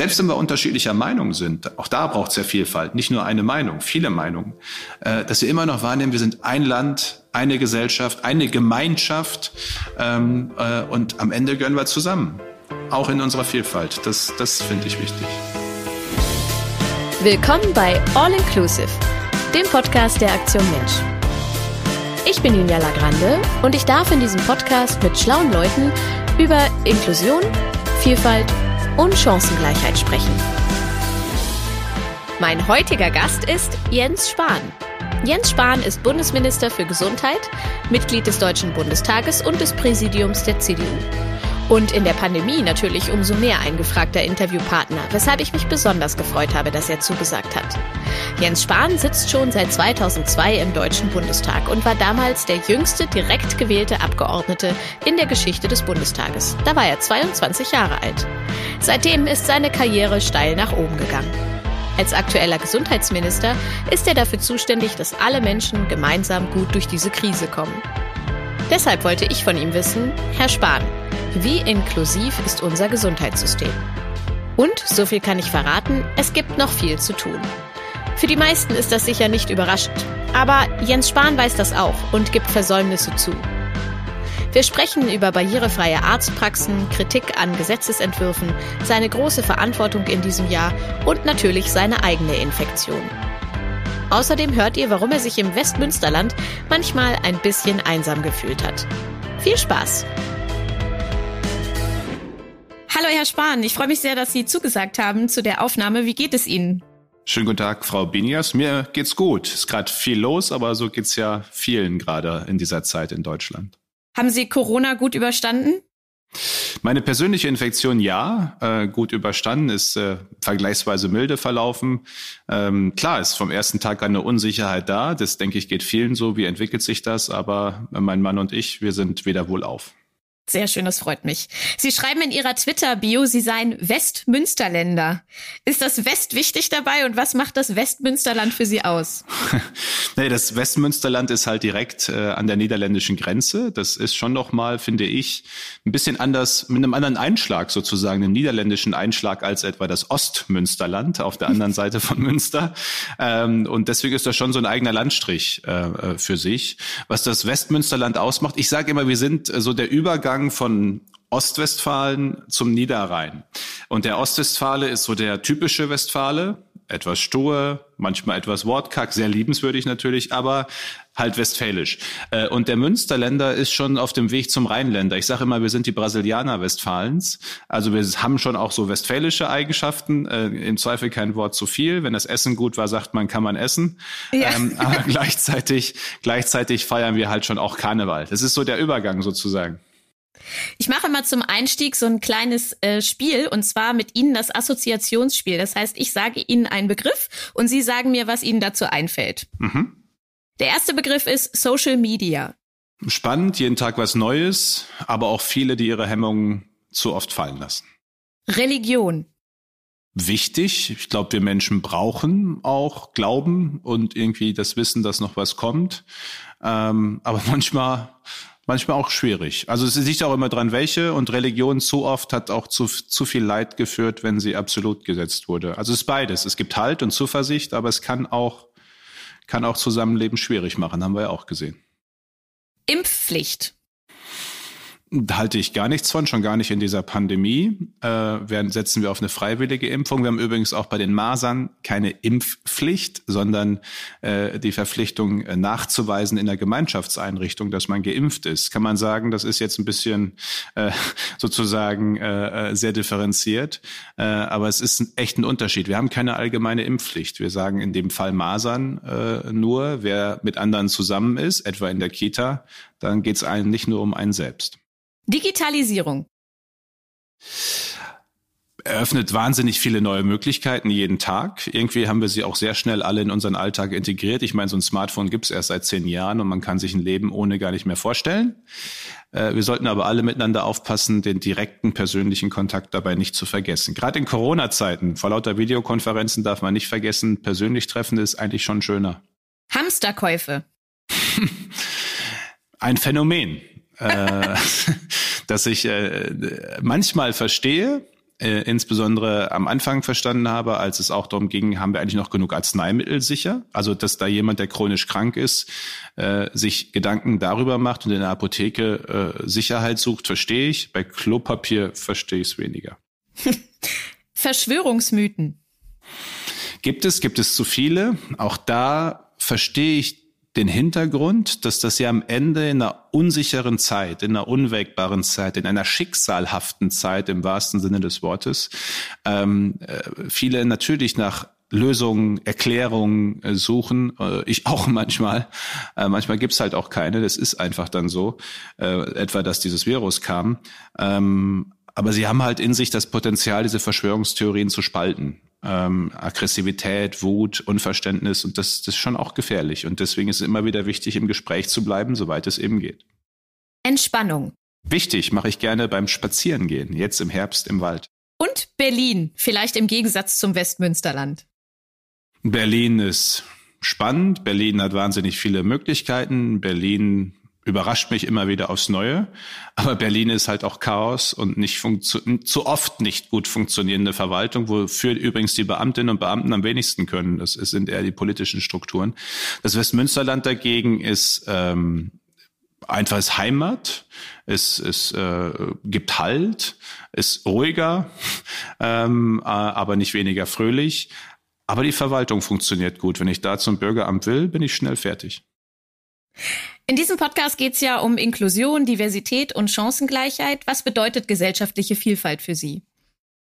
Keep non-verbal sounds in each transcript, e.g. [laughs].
Selbst wenn wir unterschiedlicher Meinung sind, auch da braucht es ja Vielfalt, nicht nur eine Meinung, viele Meinungen, äh, dass wir immer noch wahrnehmen, wir sind ein Land, eine Gesellschaft, eine Gemeinschaft ähm, äh, und am Ende gehören wir zusammen, auch in unserer Vielfalt. Das, das finde ich wichtig. Willkommen bei All Inclusive, dem Podcast der Aktion Mensch. Ich bin Julia Lagrande und ich darf in diesem Podcast mit schlauen Leuten über Inklusion, Vielfalt und Chancengleichheit sprechen. Mein heutiger Gast ist Jens Spahn. Jens Spahn ist Bundesminister für Gesundheit, Mitglied des Deutschen Bundestages und des Präsidiums der CDU. Und in der Pandemie natürlich umso mehr ein gefragter Interviewpartner, weshalb ich mich besonders gefreut habe, dass er zugesagt hat. Jens Spahn sitzt schon seit 2002 im Deutschen Bundestag und war damals der jüngste direkt gewählte Abgeordnete in der Geschichte des Bundestages. Da war er 22 Jahre alt. Seitdem ist seine Karriere steil nach oben gegangen. Als aktueller Gesundheitsminister ist er dafür zuständig, dass alle Menschen gemeinsam gut durch diese Krise kommen. Deshalb wollte ich von ihm wissen, Herr Spahn, wie inklusiv ist unser Gesundheitssystem? Und, so viel kann ich verraten, es gibt noch viel zu tun. Für die meisten ist das sicher nicht überraschend. Aber Jens Spahn weiß das auch und gibt Versäumnisse zu. Wir sprechen über barrierefreie Arztpraxen, Kritik an Gesetzesentwürfen, seine große Verantwortung in diesem Jahr und natürlich seine eigene Infektion. Außerdem hört ihr, warum er sich im Westmünsterland manchmal ein bisschen einsam gefühlt hat. Viel Spaß! Hallo Herr Spahn, ich freue mich sehr, dass Sie zugesagt haben zu der Aufnahme. Wie geht es Ihnen? Schönen guten Tag, Frau Binias. Mir geht's gut. Ist gerade viel los, aber so geht's ja vielen gerade in dieser Zeit in Deutschland. Haben Sie Corona gut überstanden? Meine persönliche Infektion ja, äh, gut überstanden, ist äh, vergleichsweise milde verlaufen. Ähm, klar ist vom ersten Tag eine Unsicherheit da. Das denke ich geht vielen so. Wie entwickelt sich das? Aber mein Mann und ich, wir sind weder wohlauf. Sehr schön, das freut mich. Sie schreiben in Ihrer Twitter-Bio, Sie seien Westmünsterländer. Ist das West wichtig dabei und was macht das Westmünsterland für Sie aus? [laughs] nee, das Westmünsterland ist halt direkt äh, an der niederländischen Grenze. Das ist schon noch mal, finde ich, ein bisschen anders, mit einem anderen Einschlag sozusagen, einem niederländischen Einschlag als etwa das Ostmünsterland auf der anderen [laughs] Seite von Münster. Ähm, und deswegen ist das schon so ein eigener Landstrich äh, äh für sich. Was das Westmünsterland ausmacht, ich sage immer, wir sind äh, so der Übergang Übergang von Ostwestfalen zum Niederrhein. Und der Ostwestfale ist so der typische Westfale, etwas stur, manchmal etwas wortkack, sehr liebenswürdig natürlich, aber halt westfälisch. Äh, und der Münsterländer ist schon auf dem Weg zum Rheinländer. Ich sage immer, wir sind die Brasilianer Westfalens. Also wir haben schon auch so westfälische Eigenschaften. Äh, Im Zweifel kein Wort zu viel. Wenn das Essen gut war, sagt man, kann man essen. Ja. Ähm, aber [laughs] gleichzeitig, gleichzeitig feiern wir halt schon auch Karneval. Das ist so der Übergang sozusagen. Ich mache mal zum Einstieg so ein kleines äh, Spiel und zwar mit Ihnen das Assoziationsspiel. Das heißt, ich sage Ihnen einen Begriff und Sie sagen mir, was Ihnen dazu einfällt. Mhm. Der erste Begriff ist Social Media. Spannend, jeden Tag was Neues, aber auch viele, die ihre Hemmungen zu oft fallen lassen. Religion. Wichtig. Ich glaube, wir Menschen brauchen auch Glauben und irgendwie das Wissen, dass noch was kommt. Ähm, aber [laughs] manchmal manchmal auch schwierig. Also es liegt auch immer dran, welche und Religion zu oft hat auch zu, zu viel Leid geführt, wenn sie absolut gesetzt wurde. Also es ist beides. Es gibt Halt und Zuversicht, aber es kann auch, kann auch Zusammenleben schwierig machen, haben wir ja auch gesehen. Impfpflicht. Halte ich gar nichts von, schon gar nicht in dieser Pandemie. Äh, werden, setzen wir auf eine freiwillige Impfung. Wir haben übrigens auch bei den Masern keine Impfpflicht, sondern äh, die Verpflichtung äh, nachzuweisen in der Gemeinschaftseinrichtung, dass man geimpft ist. Kann man sagen, das ist jetzt ein bisschen äh, sozusagen äh, äh sehr differenziert, äh, aber es ist echt ein Unterschied. Wir haben keine allgemeine Impfpflicht. Wir sagen in dem Fall Masern äh, nur, wer mit anderen zusammen ist, etwa in der Kita, dann geht es eigentlich nur um einen selbst. Digitalisierung eröffnet wahnsinnig viele neue Möglichkeiten jeden Tag. Irgendwie haben wir sie auch sehr schnell alle in unseren Alltag integriert. Ich meine, so ein Smartphone gibt es erst seit zehn Jahren und man kann sich ein Leben ohne gar nicht mehr vorstellen. Äh, wir sollten aber alle miteinander aufpassen, den direkten persönlichen Kontakt dabei nicht zu vergessen. Gerade in Corona-Zeiten, vor lauter Videokonferenzen darf man nicht vergessen, persönlich treffen ist eigentlich schon schöner. Hamsterkäufe. [laughs] Ein Phänomen äh, [laughs] dass ich äh, manchmal verstehe, äh, insbesondere am Anfang verstanden habe, als es auch darum ging, haben wir eigentlich noch genug Arzneimittel sicher? Also, dass da jemand, der chronisch krank ist, äh, sich Gedanken darüber macht und in der Apotheke äh, Sicherheit sucht, verstehe ich. Bei Klopapier verstehe ich es weniger. [laughs] Verschwörungsmythen. Gibt es, gibt es zu viele. Auch da verstehe ich den Hintergrund, dass das ja am Ende in einer unsicheren Zeit, in einer unwägbaren Zeit, in einer schicksalhaften Zeit im wahrsten Sinne des Wortes, ähm, äh, viele natürlich nach Lösungen, Erklärungen äh, suchen. Äh, ich auch [laughs] manchmal. Äh, manchmal gibt's halt auch keine. Das ist einfach dann so. Etwa, dass dieses Virus kam. Ähm, aber sie haben halt in sich das Potenzial, diese Verschwörungstheorien zu spalten ähm, Aggressivität, Wut, Unverständnis und das, das ist schon auch gefährlich. Und deswegen ist es immer wieder wichtig, im Gespräch zu bleiben, soweit es eben geht. Entspannung. Wichtig, mache ich gerne beim Spazierengehen, jetzt im Herbst im Wald. Und Berlin, vielleicht im Gegensatz zum Westmünsterland. Berlin ist spannend. Berlin hat wahnsinnig viele Möglichkeiten. Berlin überrascht mich immer wieder aufs Neue. Aber Berlin ist halt auch Chaos und nicht zu oft nicht gut funktionierende Verwaltung, wofür übrigens die Beamtinnen und Beamten am wenigsten können. Das sind eher die politischen Strukturen. Das Westmünsterland dagegen ist ähm, einfach ist Heimat, es, es äh, gibt Halt, ist ruhiger, [laughs] ähm, aber nicht weniger fröhlich. Aber die Verwaltung funktioniert gut. Wenn ich da zum Bürgeramt will, bin ich schnell fertig. In diesem Podcast geht es ja um Inklusion, Diversität und Chancengleichheit. Was bedeutet gesellschaftliche Vielfalt für Sie?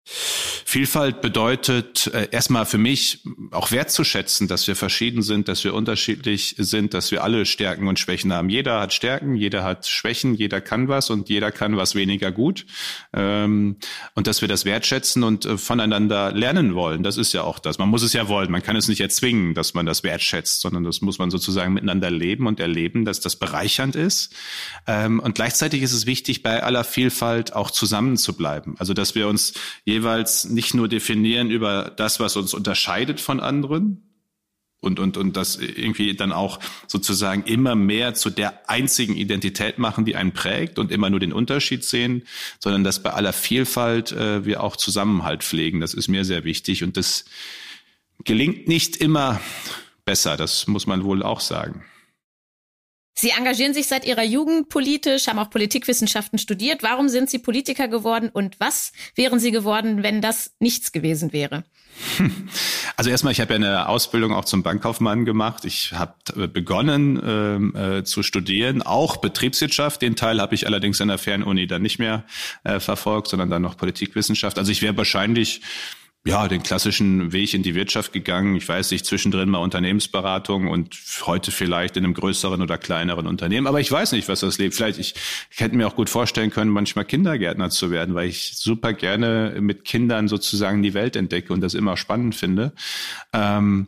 Vielfalt bedeutet äh, erstmal für mich auch wertzuschätzen, dass wir verschieden sind, dass wir unterschiedlich sind, dass wir alle Stärken und Schwächen haben. Jeder hat Stärken, jeder hat Schwächen, jeder kann was und jeder kann was weniger gut. Ähm, und dass wir das wertschätzen und äh, voneinander lernen wollen. Das ist ja auch das. Man muss es ja wollen. Man kann es nicht erzwingen, dass man das wertschätzt, sondern das muss man sozusagen miteinander leben und erleben, dass das bereichernd ist. Ähm, und gleichzeitig ist es wichtig, bei aller Vielfalt auch zusammen. Also, dass wir uns jeweils nicht nur definieren über das, was uns unterscheidet von anderen, und, und, und das irgendwie dann auch sozusagen immer mehr zu der einzigen Identität machen, die einen prägt und immer nur den Unterschied sehen, sondern dass bei aller Vielfalt äh, wir auch Zusammenhalt pflegen. Das ist mir sehr wichtig und das gelingt nicht immer besser, das muss man wohl auch sagen. Sie engagieren sich seit Ihrer Jugend politisch, haben auch Politikwissenschaften studiert. Warum sind Sie Politiker geworden und was wären Sie geworden, wenn das nichts gewesen wäre? [laughs] Also erstmal, ich habe ja eine Ausbildung auch zum Bankkaufmann gemacht. Ich habe begonnen ähm, äh, zu studieren, auch Betriebswirtschaft. Den Teil habe ich allerdings in der Fernuni dann nicht mehr äh, verfolgt, sondern dann noch Politikwissenschaft. Also ich wäre wahrscheinlich ja, den klassischen Weg in die Wirtschaft gegangen. Ich weiß nicht, zwischendrin mal Unternehmensberatung und heute vielleicht in einem größeren oder kleineren Unternehmen. Aber ich weiß nicht, was das lebt. Vielleicht, ich, ich hätte mir auch gut vorstellen können, manchmal Kindergärtner zu werden, weil ich super gerne mit Kindern sozusagen die Welt entdecke und das immer spannend finde. Ähm,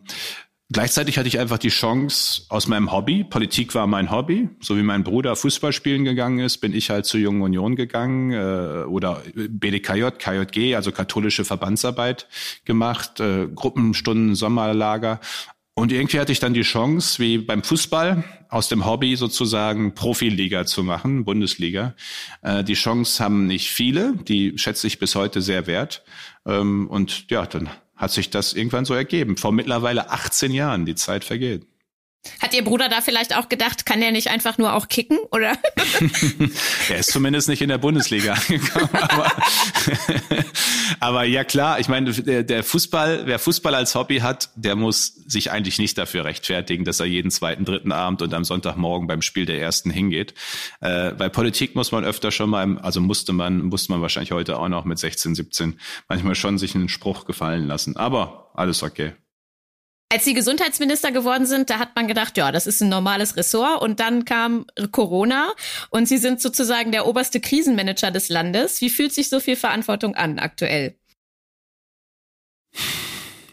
Gleichzeitig hatte ich einfach die Chance aus meinem Hobby, Politik war mein Hobby, so wie mein Bruder Fußball spielen gegangen ist, bin ich halt zur Jungen Union gegangen äh, oder BDKJ, KJG, also katholische Verbandsarbeit gemacht, äh, Gruppenstunden, Sommerlager. Und irgendwie hatte ich dann die Chance, wie beim Fußball, aus dem Hobby sozusagen Profiliga zu machen, Bundesliga. Äh, die Chance haben nicht viele, die schätze ich bis heute sehr wert. Ähm, und ja, dann hat sich das irgendwann so ergeben. Vor mittlerweile 18 Jahren, die Zeit vergeht. Hat Ihr Bruder da vielleicht auch gedacht, kann der nicht einfach nur auch kicken, oder? [laughs] er ist zumindest nicht in der Bundesliga angekommen. [laughs] Aber, [laughs] aber ja klar, ich meine, der, Fußball, wer Fußball als Hobby hat, der muss sich eigentlich nicht dafür rechtfertigen, dass er jeden zweiten, dritten Abend und am Sonntagmorgen beim Spiel der ersten hingeht. Äh, bei Politik muss man öfter schon mal, also musste man, musste man wahrscheinlich heute auch noch mit 16, 17 manchmal schon sich einen Spruch gefallen lassen. Aber alles okay. Als Sie Gesundheitsminister geworden sind, da hat man gedacht, ja, das ist ein normales Ressort. Und dann kam Corona und Sie sind sozusagen der oberste Krisenmanager des Landes. Wie fühlt sich so viel Verantwortung an aktuell?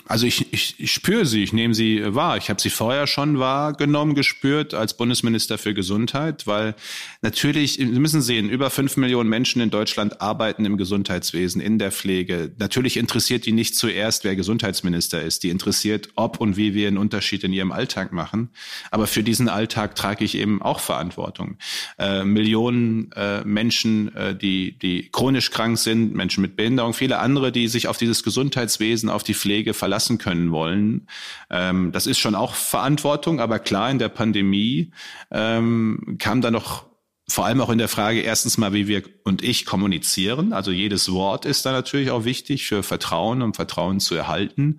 Also ich, ich, ich spüre sie, ich nehme sie wahr. Ich habe sie vorher schon wahrgenommen, gespürt als Bundesminister für Gesundheit, weil natürlich, Sie müssen sehen, über fünf Millionen Menschen in Deutschland arbeiten im Gesundheitswesen, in der Pflege. Natürlich interessiert die nicht zuerst, wer Gesundheitsminister ist. Die interessiert, ob und wie wir einen Unterschied in ihrem Alltag machen. Aber für diesen Alltag trage ich eben auch Verantwortung. Äh, Millionen äh, Menschen, äh, die, die chronisch krank sind, Menschen mit Behinderung, viele andere, die sich auf dieses Gesundheitswesen, auf die Pflege verlassen verlassen können wollen. Ähm, das ist schon auch Verantwortung, aber klar, in der Pandemie ähm, kam da noch vor allem auch in der Frage erstens mal, wie wir und ich kommunizieren. Also jedes Wort ist da natürlich auch wichtig für Vertrauen, um Vertrauen zu erhalten.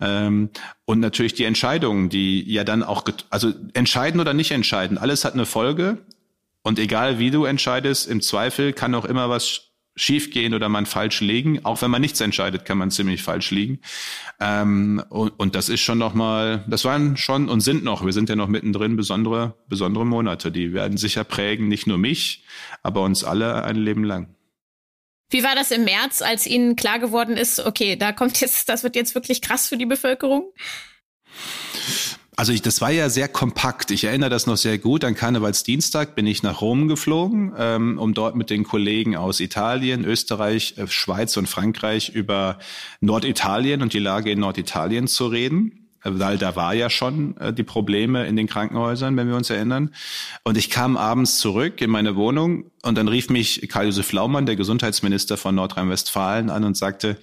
Ähm, und natürlich die Entscheidungen, die ja dann auch, also entscheiden oder nicht entscheiden, alles hat eine Folge. Und egal wie du entscheidest, im Zweifel kann auch immer was schief gehen oder man falsch liegen. Auch wenn man nichts entscheidet, kann man ziemlich falsch liegen. Ähm, und, und das ist schon nochmal, das waren schon und sind noch, wir sind ja noch mittendrin, besondere, besondere Monate. Die werden sicher prägen, nicht nur mich, aber uns alle ein Leben lang. Wie war das im März, als Ihnen klar geworden ist, okay, da kommt jetzt, das wird jetzt wirklich krass für die Bevölkerung? Also ich, das war ja sehr kompakt. Ich erinnere das noch sehr gut. An Karnevalsdienstag bin ich nach Rom geflogen, ähm, um dort mit den Kollegen aus Italien, Österreich, äh, Schweiz und Frankreich über Norditalien und die Lage in Norditalien zu reden weil da war ja schon äh, die Probleme in den Krankenhäusern, wenn wir uns erinnern. Und ich kam abends zurück in meine Wohnung und dann rief mich Karl-Josef Laumann, der Gesundheitsminister von Nordrhein-Westfalen, an und sagte,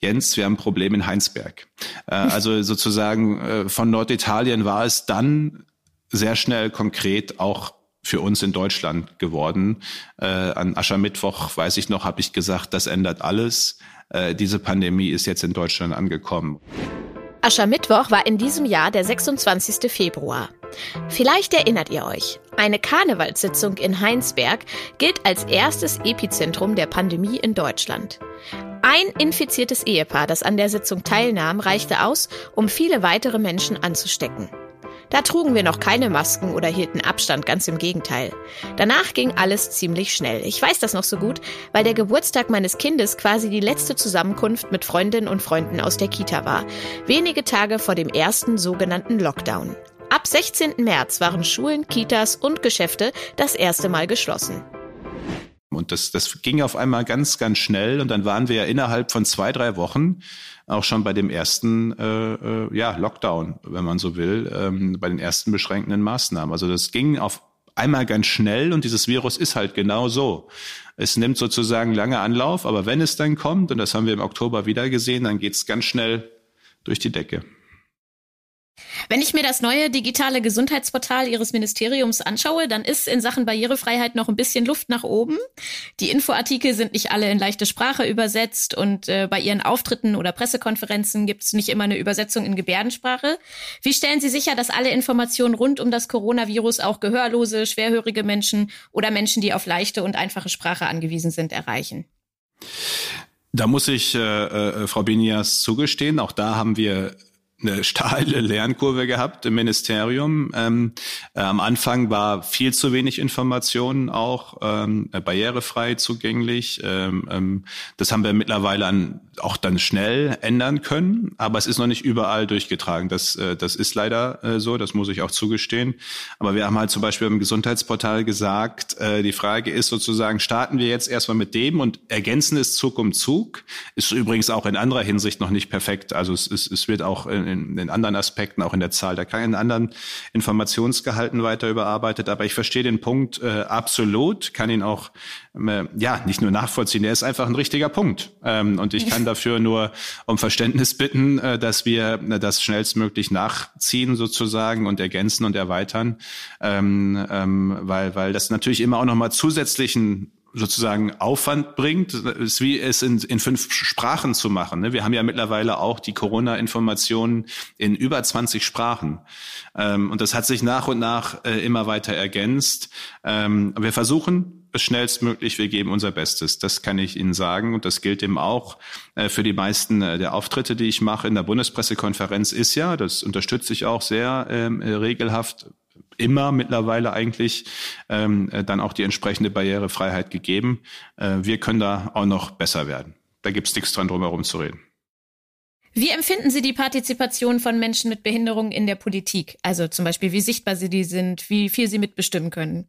Jens, wir haben ein Problem in Heinsberg. Äh, [laughs] also sozusagen äh, von Norditalien war es dann sehr schnell konkret auch für uns in Deutschland geworden. Äh, an Aschermittwoch, weiß ich noch, habe ich gesagt, das ändert alles. Äh, diese Pandemie ist jetzt in Deutschland angekommen. Aschermittwoch war in diesem Jahr der 26. Februar. Vielleicht erinnert ihr euch, eine Karnevalssitzung in Heinsberg gilt als erstes Epizentrum der Pandemie in Deutschland. Ein infiziertes Ehepaar, das an der Sitzung teilnahm, reichte aus, um viele weitere Menschen anzustecken. Da trugen wir noch keine Masken oder hielten Abstand, ganz im Gegenteil. Danach ging alles ziemlich schnell. Ich weiß das noch so gut, weil der Geburtstag meines Kindes quasi die letzte Zusammenkunft mit Freundinnen und Freunden aus der Kita war. Wenige Tage vor dem ersten sogenannten Lockdown. Ab 16. März waren Schulen, Kitas und Geschäfte das erste Mal geschlossen. Und das, das ging auf einmal ganz, ganz schnell. Und dann waren wir ja innerhalb von zwei, drei Wochen auch schon bei dem ersten äh, äh, ja, Lockdown, wenn man so will, ähm, bei den ersten beschränkenden Maßnahmen. Also das ging auf einmal ganz schnell und dieses Virus ist halt genau so. Es nimmt sozusagen lange Anlauf, aber wenn es dann kommt, und das haben wir im Oktober wieder gesehen, dann geht es ganz schnell durch die Decke. Wenn ich mir das neue digitale Gesundheitsportal Ihres Ministeriums anschaue, dann ist in Sachen Barrierefreiheit noch ein bisschen Luft nach oben. Die Infoartikel sind nicht alle in leichte Sprache übersetzt und äh, bei Ihren Auftritten oder Pressekonferenzen gibt es nicht immer eine Übersetzung in Gebärdensprache. Wie stellen Sie sicher, dass alle Informationen rund um das Coronavirus auch gehörlose, schwerhörige Menschen oder Menschen, die auf leichte und einfache Sprache angewiesen sind, erreichen? Da muss ich äh, äh, Frau Binias zugestehen. Auch da haben wir eine steile Lernkurve gehabt im Ministerium. Ähm, äh, am Anfang war viel zu wenig Informationen auch ähm, barrierefrei zugänglich. Ähm, ähm, das haben wir mittlerweile an, auch dann schnell ändern können, aber es ist noch nicht überall durchgetragen. Das, äh, das ist leider äh, so, das muss ich auch zugestehen. Aber wir haben halt zum Beispiel im Gesundheitsportal gesagt, äh, die Frage ist sozusagen, starten wir jetzt erstmal mit dem und ergänzen es Zug um Zug. Ist übrigens auch in anderer Hinsicht noch nicht perfekt. Also es, es, es wird auch in, in, in anderen Aspekten, auch in der Zahl der in anderen Informationsgehalten weiter überarbeitet. Aber ich verstehe den Punkt äh, absolut, kann ihn auch äh, ja nicht nur nachvollziehen. Der ist einfach ein richtiger Punkt. Ähm, und ich kann [laughs] dafür nur um Verständnis bitten, äh, dass wir äh, das schnellstmöglich nachziehen sozusagen und ergänzen und erweitern, ähm, ähm, weil weil das natürlich immer auch noch mal zusätzlichen sozusagen Aufwand bringt, ist wie es in, in fünf Sprachen zu machen. Ne? Wir haben ja mittlerweile auch die Corona-Informationen in über 20 Sprachen. Ähm, und das hat sich nach und nach äh, immer weiter ergänzt. Ähm, wir versuchen es schnellstmöglich, wir geben unser Bestes. Das kann ich Ihnen sagen. Und das gilt eben auch äh, für die meisten äh, der Auftritte, die ich mache in der Bundespressekonferenz ist ja, das unterstütze ich auch sehr ähm, regelhaft, immer mittlerweile eigentlich ähm, äh, dann auch die entsprechende Barrierefreiheit gegeben. Äh, wir können da auch noch besser werden. Da gibt's nichts dran, drum herum zu reden. Wie empfinden Sie die Partizipation von Menschen mit Behinderung in der Politik? Also zum Beispiel, wie sichtbar sie die sind, wie viel sie mitbestimmen können?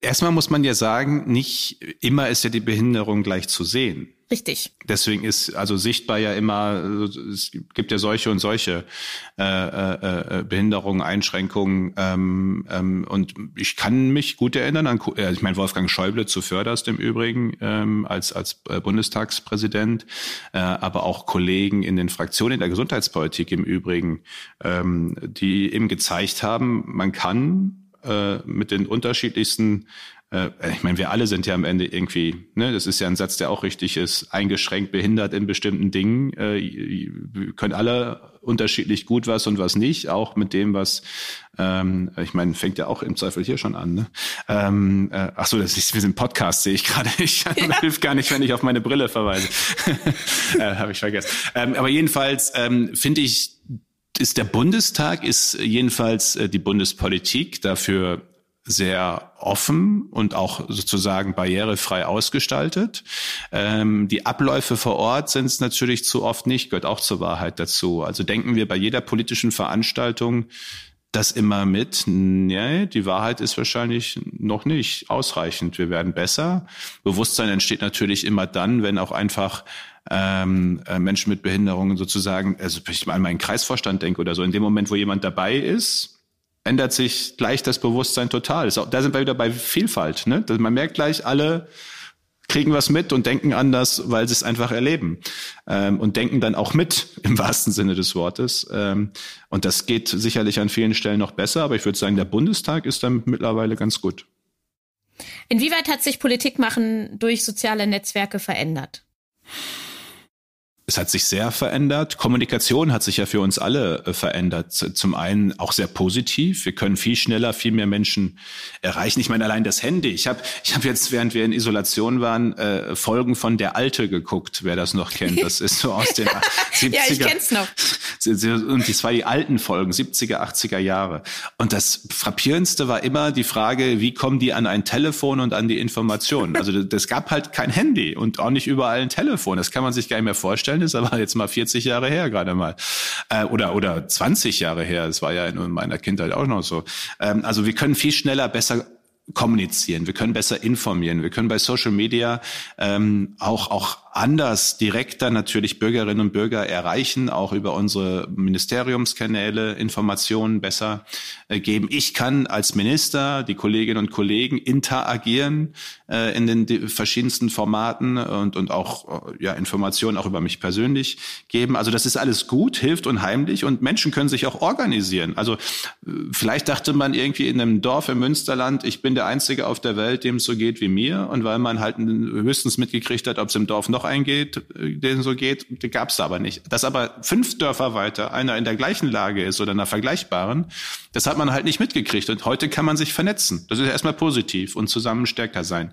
Erstmal muss man ja sagen, nicht immer ist ja die Behinderung gleich zu sehen. Richtig. Deswegen ist also sichtbar ja immer, es gibt ja solche und solche äh, äh, äh, Behinderungen, Einschränkungen. Ähm, ähm, und ich kann mich gut erinnern an, äh, ich meine Wolfgang Schäuble zu Förderst im Übrigen ähm, als als äh, Bundestagspräsident, äh, aber auch Kollegen in den Fraktionen der Gesundheitspolitik im Übrigen, ähm, die eben gezeigt haben, man kann äh, mit den unterschiedlichsten äh, ich meine, wir alle sind ja am Ende irgendwie, ne, das ist ja ein Satz, der auch richtig ist, eingeschränkt, behindert in bestimmten Dingen. Äh, wir können alle unterschiedlich gut was und was nicht, auch mit dem, was, ähm, ich meine, fängt ja auch im Zweifel hier schon an. Ne? Ähm, äh, ach so, das ist, wir sind Podcast, sehe ich gerade. [laughs] Ich ja. [laughs] hilft gar nicht, wenn ich auf meine Brille verweise. [laughs] äh, Habe ich vergessen. Ähm, aber jedenfalls ähm, finde ich, ist der Bundestag, ist jedenfalls äh, die Bundespolitik dafür sehr offen und auch sozusagen barrierefrei ausgestaltet. Ähm, die Abläufe vor Ort sind es natürlich zu oft nicht, gehört auch zur Wahrheit dazu. Also denken wir bei jeder politischen Veranstaltung das immer mit? Nee, die Wahrheit ist wahrscheinlich noch nicht ausreichend. Wir werden besser. Bewusstsein entsteht natürlich immer dann, wenn auch einfach ähm, äh, Menschen mit Behinderungen sozusagen, also wenn ich mal an meinen Kreisvorstand denke oder so, in dem Moment, wo jemand dabei ist, ändert sich gleich das Bewusstsein total. Auch, da sind wir wieder bei Vielfalt. Ne? Man merkt gleich, alle kriegen was mit und denken anders, weil sie es einfach erleben ähm, und denken dann auch mit [laughs] im wahrsten Sinne des Wortes. Ähm, und das geht sicherlich an vielen Stellen noch besser, aber ich würde sagen, der Bundestag ist dann mittlerweile ganz gut. Inwieweit hat sich Politik machen durch soziale Netzwerke verändert? Es hat sich sehr verändert. Kommunikation hat sich ja für uns alle äh, verändert. Zum einen auch sehr positiv. Wir können viel schneller, viel mehr Menschen erreichen. Ich meine, allein das Handy. Ich habe ich hab jetzt, während wir in Isolation waren, äh, Folgen von Der Alte geguckt, wer das noch kennt. Das ist so aus den 70er. [laughs] ja, ich [laughs] kenn's noch. [laughs] Und das war die alten Folgen, 70er, 80er Jahre. Und das Frappierendste war immer die Frage, wie kommen die an ein Telefon und an die Informationen? Also das gab halt kein Handy und auch nicht überall ein Telefon. Das kann man sich gar nicht mehr vorstellen vorstellen, ist aber jetzt mal 40 Jahre her gerade mal. Äh, oder, oder 20 Jahre her. Das war ja in meiner Kindheit auch noch so. Ähm, also wir können viel schneller, besser kommunizieren, wir können besser informieren, wir können bei Social Media ähm, auch auch anders direkter natürlich Bürgerinnen und Bürger erreichen, auch über unsere Ministeriumskanäle Informationen besser äh, geben. Ich kann als Minister, die Kolleginnen und Kollegen interagieren äh, in den verschiedensten Formaten und, und auch äh, ja, Informationen auch über mich persönlich geben. Also das ist alles gut, hilft unheimlich und Menschen können sich auch organisieren. Also äh, vielleicht dachte man irgendwie in einem Dorf im Münsterland, ich bin der Einzige auf der Welt, dem es so geht wie mir und weil man halt höchstens mitgekriegt hat, ob es im Dorf noch eingeht, äh, den so geht, gab es aber nicht. Dass aber fünf Dörfer weiter einer in der gleichen Lage ist oder einer vergleichbaren, das hat man halt nicht mitgekriegt. Und heute kann man sich vernetzen. Das ist erstmal positiv und zusammen stärker sein.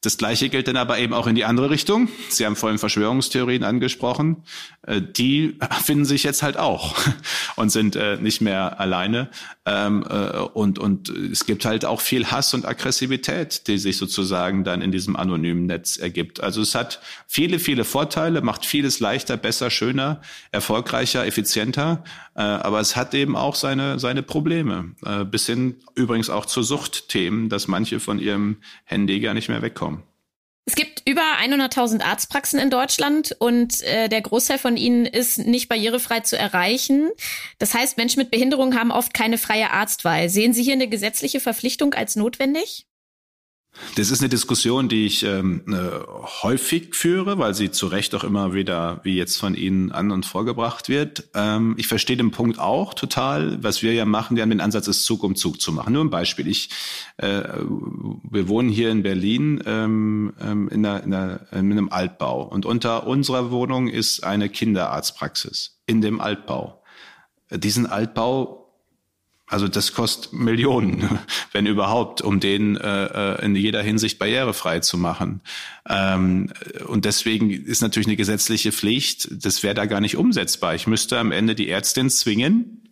Das Gleiche gilt dann aber eben auch in die andere Richtung. Sie haben vorhin Verschwörungstheorien angesprochen. Äh, die finden sich jetzt halt auch [laughs] und sind äh, nicht mehr alleine. Ähm, äh, und, und es gibt halt auch viel Hass und Aggressivität, die sich sozusagen dann in diesem anonymen Netz ergibt. Also es hat viele, viele Vorteile, macht vieles leichter, besser, schöner, erfolgreicher, effizienter. Aber es hat eben auch seine, seine Probleme. Bis hin übrigens auch zu Suchtthemen, dass manche von ihrem Handy gar nicht mehr wegkommen. Es gibt über 100.000 Arztpraxen in Deutschland und äh, der Großteil von ihnen ist nicht barrierefrei zu erreichen. Das heißt, Menschen mit Behinderung haben oft keine freie Arztwahl. Sehen Sie hier eine gesetzliche Verpflichtung als notwendig? Das ist eine Diskussion, die ich ähm, äh, häufig führe, weil sie zu Recht auch immer wieder, wie jetzt von Ihnen an und vorgebracht wird. Ähm, ich verstehe den Punkt auch total. Was wir ja machen, wir haben den Ansatz, es Zug um Zug zu machen. Nur ein Beispiel. Ich, äh, wir wohnen hier in Berlin ähm, ähm in, einer, in, einer, in einem Altbau und unter unserer Wohnung ist eine Kinderarztpraxis in dem Altbau. Diesen Altbau also das kostet Millionen, [laughs] wenn überhaupt, um den äh, äh, in jeder Hinsicht barrierefrei zu machen. Ähm, und deswegen ist natürlich eine gesetzliche Pflicht, das wäre da gar nicht umsetzbar. Ich müsste am Ende die Ärztin zwingen,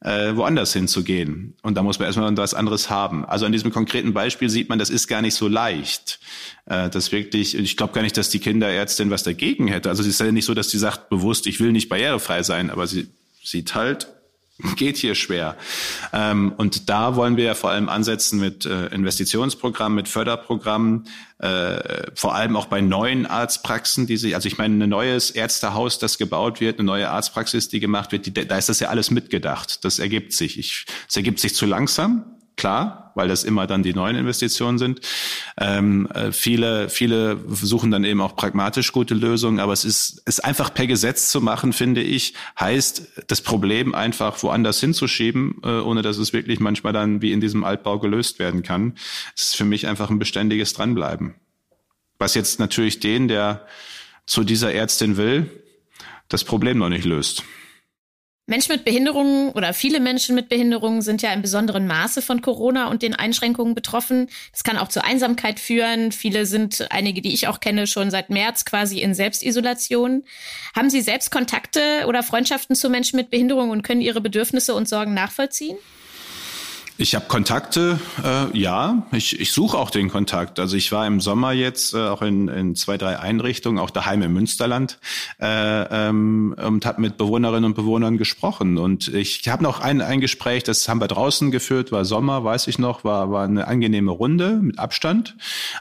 äh, woanders hinzugehen. Und da muss man erstmal was anderes haben. Also an diesem konkreten Beispiel sieht man, das ist gar nicht so leicht. Äh, das wirklich, ich glaube gar nicht, dass die Kinderärztin was dagegen hätte. Also es ist ja nicht so, dass sie sagt bewusst, ich will nicht barrierefrei sein, aber sie sieht halt, [laughs] geht hier schwer. Ähm, und da wollen wir ja vor allem ansetzen mit äh, Investitionsprogrammen, mit Förderprogrammen, äh, vor allem auch bei neuen Arztpraxen, die sich, also ich meine, ein neues Ärztehaus, das gebaut wird, eine neue Arztpraxis, die gemacht wird, die, da ist das ja alles mitgedacht. Das ergibt sich. Ich, es ergibt sich zu langsam, klar, weil das immer dann die neuen Investitionen sind. Ähm, äh, viele, viele suchen dann eben auch pragmatisch gute Lösungen, aber es ist, es einfach per Gesetz zu machen, finde ich, heißt, das Problem einfach woanders hinzuschieben, äh, ohne dass es wirklich manchmal dann wie in diesem Altbau gelöst werden kann. Es ist für mich einfach ein beständiges Dranbleiben. Was jetzt natürlich den, der zu dieser Ärztin will, das Problem noch nicht löst. Menschen mit Behinderungen oder viele Menschen mit Behinderungen sind ja im besonderen Maße von Corona und den Einschränkungen betroffen. Das kann auch zur Einsamkeit führen. Viele sind, einige, die ich auch kenne, schon seit März quasi in Selbstisolation. Haben Sie selbst Kontakte oder Freundschaften zu Menschen mit Behinderungen und können ihre Bedürfnisse und Sorgen nachvollziehen? Ich habe Kontakte, äh, ja. Ich, ich suche auch den Kontakt. Also ich war im Sommer jetzt äh, auch in, in zwei, drei Einrichtungen, auch daheim im Münsterland, äh, ähm, und habe mit Bewohnerinnen und Bewohnern gesprochen. Und ich habe noch ein, ein Gespräch, das haben wir draußen geführt, war Sommer, weiß ich noch, war, war eine angenehme Runde mit Abstand.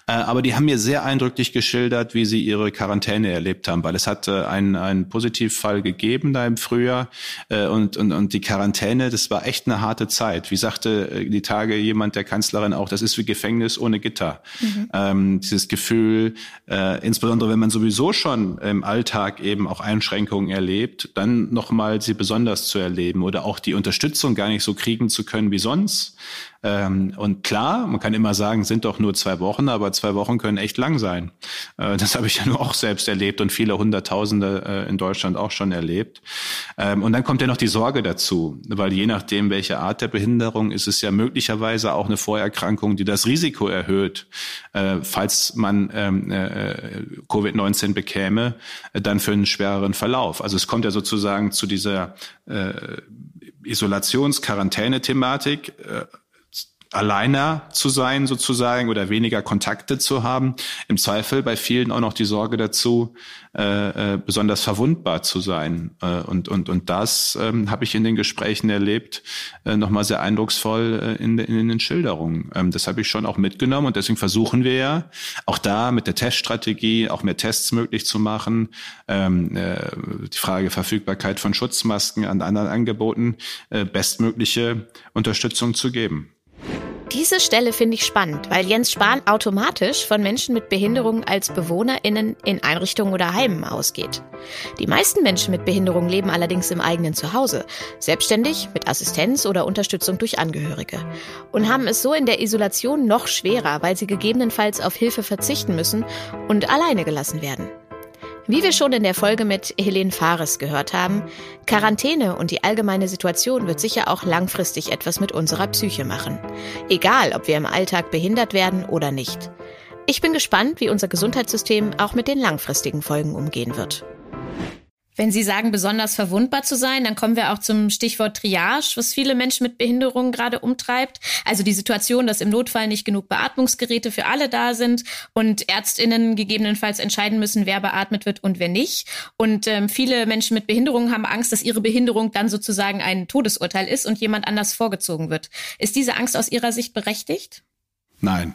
Äh, aber die haben mir sehr eindrücklich geschildert, wie sie ihre Quarantäne erlebt haben, weil es hat äh, einen, einen Positivfall gegeben da im Frühjahr. Äh, und, und, und die Quarantäne, das war echt eine harte Zeit. Wie sagte äh, die Tage jemand der Kanzlerin auch, das ist wie Gefängnis ohne Gitter. Mhm. Ähm, dieses Gefühl, äh, insbesondere wenn man sowieso schon im Alltag eben auch Einschränkungen erlebt, dann nochmal sie besonders zu erleben oder auch die Unterstützung gar nicht so kriegen zu können wie sonst. Ähm, und klar, man kann immer sagen, sind doch nur zwei Wochen, aber zwei Wochen können echt lang sein. Äh, das [laughs] habe ich ja nur auch selbst erlebt und viele Hunderttausende äh, in Deutschland auch schon erlebt. Ähm, und dann kommt ja noch die Sorge dazu, weil je nachdem, welche Art der Behinderung, ist es ja möglicherweise auch eine Vorerkrankung, die das Risiko erhöht, äh, falls man ähm, äh, Covid-19 bekäme, äh, dann für einen schwereren Verlauf. Also es kommt ja sozusagen zu dieser äh, Isolations-Quarantäne-Thematik. Alleiner zu sein sozusagen oder weniger Kontakte zu haben. Im Zweifel bei vielen auch noch die Sorge dazu, äh, äh, besonders verwundbar zu sein. Äh, und, und, und das ähm, habe ich in den Gesprächen erlebt, äh, nochmal sehr eindrucksvoll äh, in, in den Schilderungen. Ähm, das habe ich schon auch mitgenommen und deswegen versuchen wir ja auch da mit der Teststrategie auch mehr Tests möglich zu machen. Ähm, äh, die Frage Verfügbarkeit von Schutzmasken an anderen Angeboten, äh, bestmögliche Unterstützung zu geben. Diese Stelle finde ich spannend, weil Jens Spahn automatisch von Menschen mit Behinderung als BewohnerInnen in Einrichtungen oder Heimen ausgeht. Die meisten Menschen mit Behinderung leben allerdings im eigenen Zuhause, selbstständig, mit Assistenz oder Unterstützung durch Angehörige und haben es so in der Isolation noch schwerer, weil sie gegebenenfalls auf Hilfe verzichten müssen und alleine gelassen werden. Wie wir schon in der Folge mit Helene Fares gehört haben, Quarantäne und die allgemeine Situation wird sicher auch langfristig etwas mit unserer Psyche machen. Egal, ob wir im Alltag behindert werden oder nicht. Ich bin gespannt, wie unser Gesundheitssystem auch mit den langfristigen Folgen umgehen wird. Wenn Sie sagen, besonders verwundbar zu sein, dann kommen wir auch zum Stichwort Triage, was viele Menschen mit Behinderungen gerade umtreibt. Also die Situation, dass im Notfall nicht genug Beatmungsgeräte für alle da sind und Ärztinnen gegebenenfalls entscheiden müssen, wer beatmet wird und wer nicht. Und ähm, viele Menschen mit Behinderungen haben Angst, dass ihre Behinderung dann sozusagen ein Todesurteil ist und jemand anders vorgezogen wird. Ist diese Angst aus Ihrer Sicht berechtigt? Nein.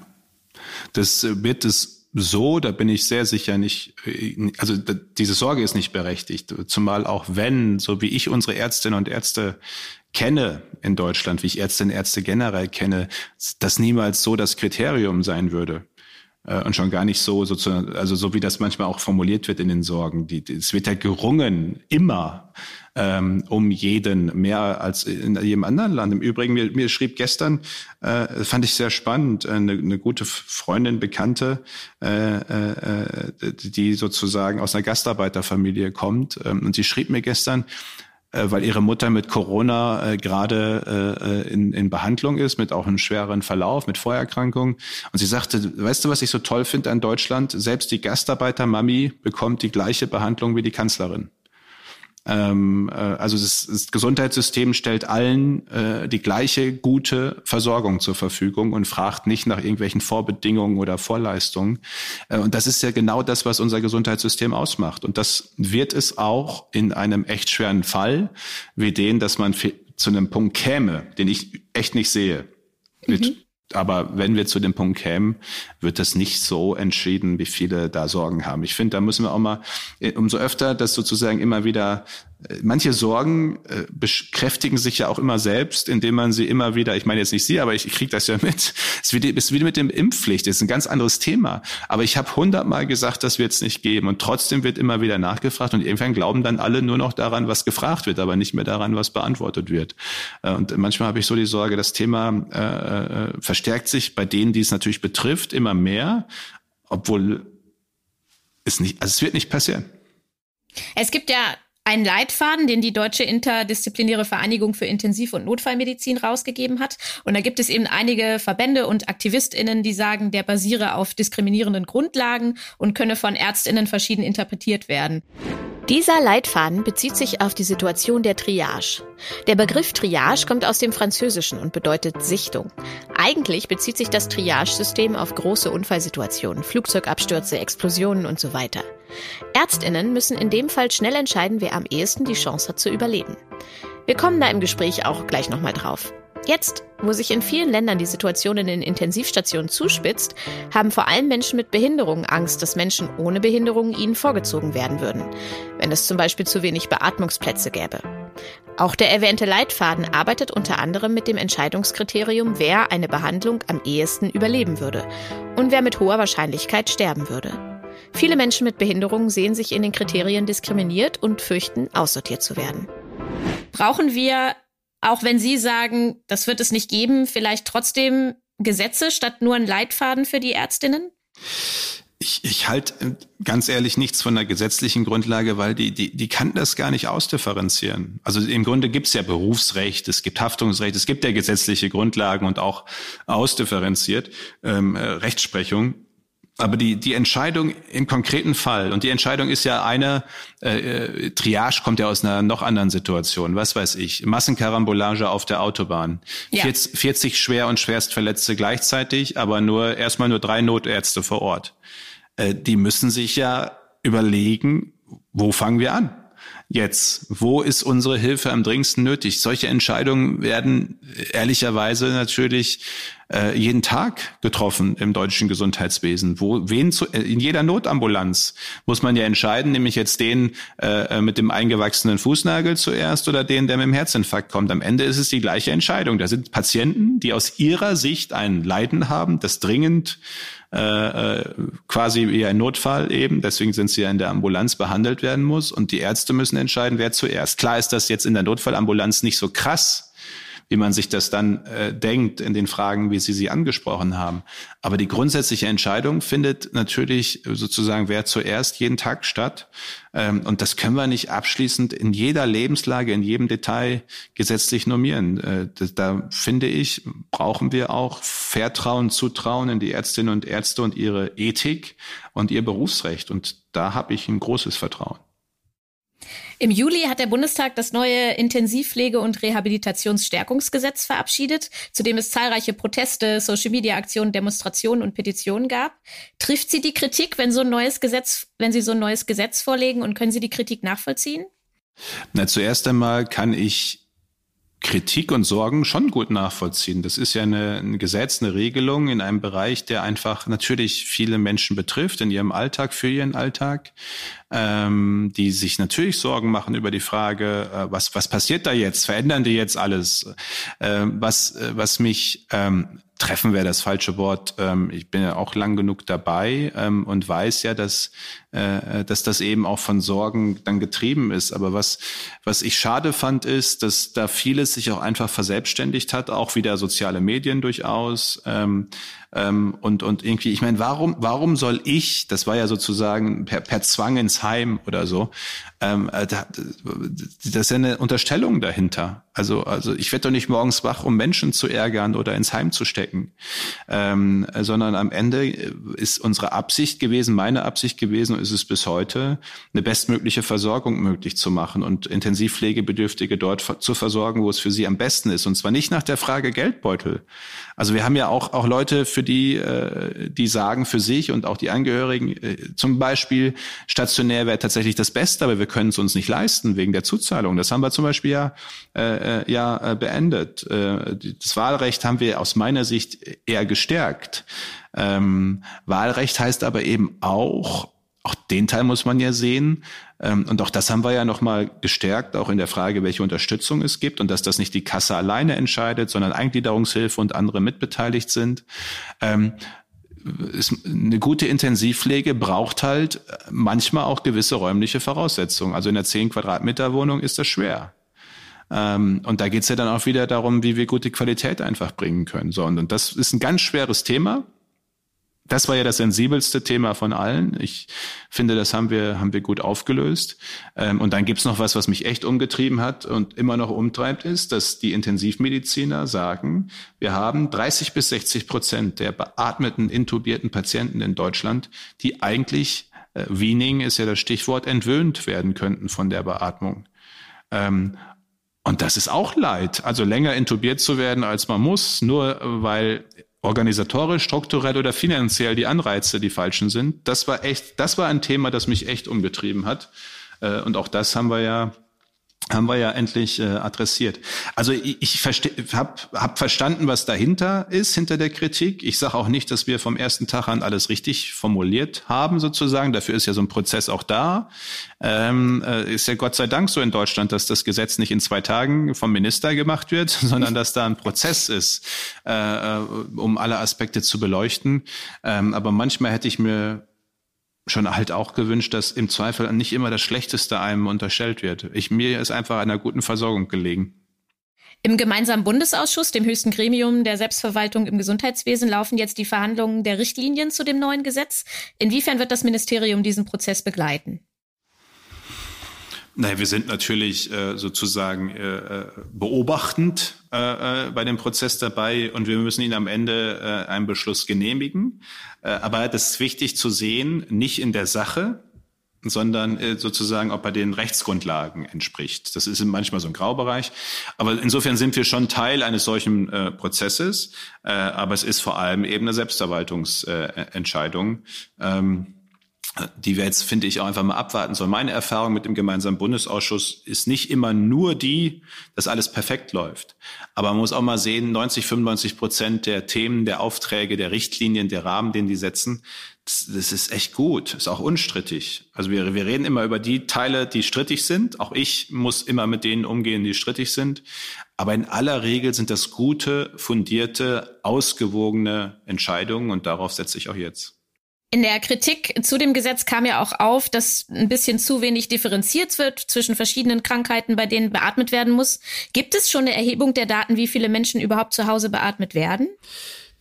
Das wird es so, da bin ich sehr sicher nicht, äh, also diese Sorge ist nicht berechtigt. Zumal auch wenn, so wie ich unsere Ärztinnen und Ärzte kenne in Deutschland, wie ich Ärztinnen und Ärzte generell kenne, das niemals so das Kriterium sein würde. Äh, und schon gar nicht so, sozusagen, also so wie das manchmal auch formuliert wird in den Sorgen. Es wird ja gerungen, immer ähm, um jeden, mehr als in jedem anderen Land. Im Übrigen, mir, mir schrieb gestern, äh, fand ich sehr spannend, eine, eine gute Freundin, Bekannte, äh, äh, die sozusagen aus einer Gastarbeiterfamilie kommt. Ähm, und sie schrieb mir gestern, äh, weil ihre Mutter mit Corona äh, gerade äh, in, in Behandlung ist, mit auch einem schweren Verlauf, mit Vorerkrankungen. Und sie sagte, weißt du, was ich so toll finde an Deutschland? Selbst die Gastarbeiter-Mami bekommt die gleiche Behandlung wie die Kanzlerin. Ähm, äh, also das, das, Gesundheitssystem stellt allen äh, die gleiche gute Versorgung zur Verfügung und fragt nicht nach irgendwelchen Vorbedingungen oder Vorleistungen. Äh, und das ist ja genau das, was unser Gesundheitssystem ausmacht. Und das wird es auch in einem echt schweren Fall wie den, dass man zu einem Punkt käme, den ich echt nicht sehe. Mit mhm. Aber wenn wir zu dem Punkt kämen, wird das nicht so entschieden, wie viele da Sorgen haben. Ich finde, da müssen wir auch mal, äh, umso öfter das sozusagen immer wieder manche Sorgen äh, bekräftigen sich ja auch immer selbst, indem man sie immer wieder, ich meine jetzt nicht Sie, aber ich, ich kriege das ja mit, [laughs] es ist wie mit dem Impfpflicht, ist ein ganz anderes Thema. Aber ich habe hundertmal gesagt, das wird es nicht geben und trotzdem wird immer wieder nachgefragt und irgendwann glauben dann alle nur noch daran, was gefragt wird, aber nicht mehr daran, was beantwortet wird. Äh, und manchmal habe ich so die Sorge, das Thema äh, äh, verstärkt sich bei denen, die es natürlich betrifft, immer mehr, obwohl es nicht, also es wird nicht passieren. Es gibt ja einen Leitfaden, den die Deutsche Interdisziplinäre Vereinigung für Intensiv- und Notfallmedizin rausgegeben hat. Und da gibt es eben einige Verbände und AktivistInnen, die sagen, der basiere auf diskriminierenden Grundlagen und könne von ÄrztInnen verschieden interpretiert werden. Dieser Leitfaden bezieht sich auf die Situation der Triage. Der Begriff Triage kommt aus dem Französischen und bedeutet Sichtung. Eigentlich bezieht sich das Triage-System auf große Unfallsituationen, Flugzeugabstürze, Explosionen und so weiter. Ärztinnen müssen in dem Fall schnell entscheiden, wer am ehesten die Chance hat zu überleben. Wir kommen da im Gespräch auch gleich nochmal drauf. Jetzt, wo sich in vielen Ländern die Situation in den Intensivstationen zuspitzt, haben vor allem Menschen mit Behinderungen Angst, dass Menschen ohne Behinderungen ihnen vorgezogen werden würden, wenn es zum Beispiel zu wenig Beatmungsplätze gäbe. Auch der erwähnte Leitfaden arbeitet unter anderem mit dem Entscheidungskriterium, wer eine Behandlung am ehesten überleben würde und wer mit hoher Wahrscheinlichkeit sterben würde. Viele Menschen mit Behinderungen sehen sich in den Kriterien diskriminiert und fürchten, aussortiert zu werden. Brauchen wir auch wenn Sie sagen, das wird es nicht geben, vielleicht trotzdem Gesetze statt nur ein Leitfaden für die Ärztinnen? Ich, ich halte äh, ganz ehrlich nichts von der gesetzlichen Grundlage, weil die, die, die kann das gar nicht ausdifferenzieren. Also im Grunde gibt es ja Berufsrecht, es gibt Haftungsrecht, es gibt ja gesetzliche Grundlagen und auch ausdifferenziert ähm, äh, Rechtsprechung. Aber die, die Entscheidung im konkreten Fall, und die Entscheidung ist ja eine, äh, äh Triage kommt ja aus einer noch anderen Situation, was weiß ich, Massenkarambolage auf der Autobahn. Ja. 40, 40 schwer und schwerstverletzte gleichzeitig, aber nur erstmal nur drei Notärzte vor Ort. Äh, die müssen sich ja überlegen, wo fangen wir an? jetzt? Wo ist unsere Hilfe am dringendsten nötig? Solche Entscheidungen werden ehrlicherweise natürlich äh, jeden Tag getroffen im deutschen Gesundheitswesen. Wo wen zu, äh, in jeder Notambulanz muss man ja entscheiden, nämlich jetzt den äh, mit dem eingewachsenen Fußnagel zuerst oder den, der mit dem Herzinfarkt kommt. Am Ende ist es die gleiche Entscheidung. Da sind Patienten, die aus ihrer Sicht ein Leiden haben, das dringend äh, äh, quasi wie ein Notfall eben, deswegen sind sie ja in der Ambulanz behandelt werden muss und die Ärzte müssen entscheiden, wer zuerst. Klar ist das jetzt in der Notfallambulanz nicht so krass, wie man sich das dann äh, denkt in den Fragen, wie Sie sie angesprochen haben. Aber die grundsätzliche Entscheidung findet natürlich sozusagen, wer zuerst jeden Tag statt. Ähm, und das können wir nicht abschließend in jeder Lebenslage, in jedem Detail gesetzlich normieren. Äh, das, da finde ich, brauchen wir auch Vertrauen, Zutrauen in die Ärztinnen und Ärzte und ihre Ethik und ihr Berufsrecht. Und da habe ich ein großes Vertrauen. Im Juli hat der Bundestag das neue Intensivpflege- und Rehabilitationsstärkungsgesetz verabschiedet, zu dem es zahlreiche Proteste, Social-Media-Aktionen, Demonstrationen und Petitionen gab. Trifft Sie die Kritik, wenn so ein neues Gesetz, wenn Sie so ein neues Gesetz vorlegen und können Sie die Kritik nachvollziehen? Na, zuerst einmal kann ich Kritik und Sorgen schon gut nachvollziehen. Das ist ja eine, ein Gesetz, eine Regelung in einem Bereich, der einfach natürlich viele Menschen betrifft in ihrem Alltag, für ihren Alltag, ähm, die sich natürlich Sorgen machen über die Frage, äh, was, was passiert da jetzt? Verändern die jetzt alles? Äh, was, äh, was mich ähm, treffen wäre das falsche Wort. Ähm, ich bin ja auch lang genug dabei ähm, und weiß ja, dass, äh, dass das eben auch von Sorgen dann getrieben ist. Aber was, was ich schade fand, ist, dass da vieles sich auch einfach verselbstständigt hat, auch wieder soziale Medien durchaus. Ähm, ähm, und, und irgendwie, ich meine, warum, warum soll ich, das war ja sozusagen per, per Zwang ins Heim oder so, ähm, äh, da, das ist ja eine Unterstellung dahinter. Also, also ich werde doch nicht morgens wach, um Menschen zu ärgern oder ins Heim zu stecken ähm, sondern am Ende ist unsere Absicht gewesen, meine Absicht gewesen und ist es bis heute, eine bestmögliche Versorgung möglich zu machen und Intensivpflegebedürftige dort zu versorgen, wo es für sie am besten ist. Und zwar nicht nach der Frage Geldbeutel. Also wir haben ja auch, auch Leute, für die, äh, die sagen für sich und auch die Angehörigen, äh, zum Beispiel stationär wäre tatsächlich das Beste, aber wir können es uns nicht leisten wegen der Zuzahlung. Das haben wir zum Beispiel ja, äh, äh ja äh, beendet. Äh, das Wahlrecht haben wir aus meiner Sicht eher gestärkt. Ähm, Wahlrecht heißt aber eben auch, auch den Teil muss man ja sehen. Ähm, und auch das haben wir ja nochmal gestärkt, auch in der Frage, welche Unterstützung es gibt und dass das nicht die Kasse alleine entscheidet, sondern Eingliederungshilfe und andere mitbeteiligt sind. Ähm, eine gute Intensivpflege braucht halt manchmal auch gewisse räumliche Voraussetzungen. Also in der 10 Quadratmeter Wohnung ist das schwer. Ähm, und da geht's ja dann auch wieder darum, wie wir gute Qualität einfach bringen können. So, und, und das ist ein ganz schweres Thema das war ja das sensibelste Thema von allen. Ich finde, das haben wir, haben wir gut aufgelöst. Ähm, und dann gibt's noch was, was mich echt umgetrieben hat und immer noch umtreibt, ist, dass die Intensivmediziner sagen, wir haben 30 bis 60 Prozent der beatmeten, intubierten Patienten in Deutschland, die eigentlich, äh, Wiening ist ja das Stichwort, entwöhnt werden könnten von der Beatmung. Ähm, und das ist auch leid. Also länger intubiert zu werden, als man muss, nur weil organisatorisch, strukturell oder finanziell die Anreize die falschen sind. Das war echt, das war ein Thema, das mich echt umgetrieben hat. Äh, und auch das haben wir ja haben wir ja endlich äh, adressiert. Also ich, ich habe hab verstanden, was dahinter ist, hinter der Kritik. Ich sage auch nicht, dass wir vom ersten Tag an alles richtig formuliert haben, sozusagen. Dafür ist ja so ein Prozess auch da. Ähm, äh, ist ja Gott sei Dank so in Deutschland, dass das Gesetz nicht in zwei Tagen vom Minister gemacht wird, [laughs] sondern dass da ein Prozess ist, äh, äh, um alle Aspekte zu beleuchten. Ähm, aber manchmal hätte ich mir schon halt auch gewünscht, dass im Zweifel nicht immer das Schlechteste einem unterstellt wird. Ich, mir ist einfach einer guten Versorgung gelegen. Im gemeinsamen Bundesausschuss, dem höchsten Gremium der Selbstverwaltung im Gesundheitswesen, laufen jetzt die Verhandlungen der Richtlinien zu dem neuen Gesetz. Inwiefern wird das Ministerium diesen Prozess begleiten? Naja, wir sind natürlich äh, sozusagen äh, äh, beobachtend äh, äh, bei dem Prozess dabei und wir müssen ihn am Ende äh, einen Beschluss genehmigen. Äh, aber das ist wichtig zu sehen, nicht in der Sache, sondern äh, sozusagen, ob er den Rechtsgrundlagen entspricht. Das ist manchmal so ein Graubereich. Aber insofern sind wir schon Teil eines solchen äh, Prozesses. Äh, aber es ist vor allem eben eine Selbstverwaltungsentscheidung. Äh, ähm, die wir jetzt, finde ich, auch einfach mal abwarten sollen. Meine Erfahrung mit dem gemeinsamen Bundesausschuss ist nicht immer nur die, dass alles perfekt läuft. Aber man muss auch mal sehen, 90, 95 Prozent der Themen, der Aufträge, der Richtlinien, der Rahmen, den die setzen, das, das ist echt gut, ist auch unstrittig. Also wir, wir reden immer über die Teile, die strittig sind. Auch ich muss immer mit denen umgehen, die strittig sind. Aber in aller Regel sind das gute, fundierte, ausgewogene Entscheidungen und darauf setze ich auch jetzt. In der Kritik zu dem Gesetz kam ja auch auf, dass ein bisschen zu wenig differenziert wird zwischen verschiedenen Krankheiten, bei denen beatmet werden muss. Gibt es schon eine Erhebung der Daten, wie viele Menschen überhaupt zu Hause beatmet werden?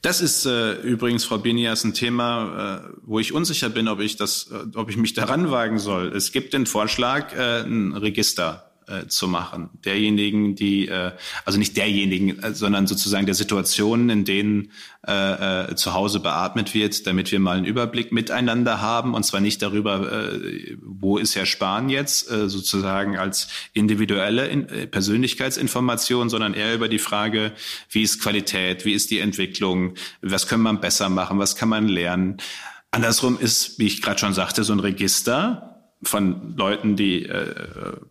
Das ist äh, übrigens, Frau Binias, ein Thema, äh, wo ich unsicher bin, ob ich das, äh, ob ich mich daran wagen soll. Es gibt den Vorschlag, äh, ein Register äh, zu machen. Derjenigen, die, äh, also nicht derjenigen, äh, sondern sozusagen der Situationen, in denen äh, äh, zu Hause beatmet wird, damit wir mal einen Überblick miteinander haben und zwar nicht darüber, äh, wo ist Herr Spahn jetzt, äh, sozusagen als individuelle in, äh, Persönlichkeitsinformation, sondern eher über die Frage, wie ist Qualität, wie ist die Entwicklung, was können man besser machen, was kann man lernen. Andersrum ist, wie ich gerade schon sagte, so ein Register, von Leuten, die äh,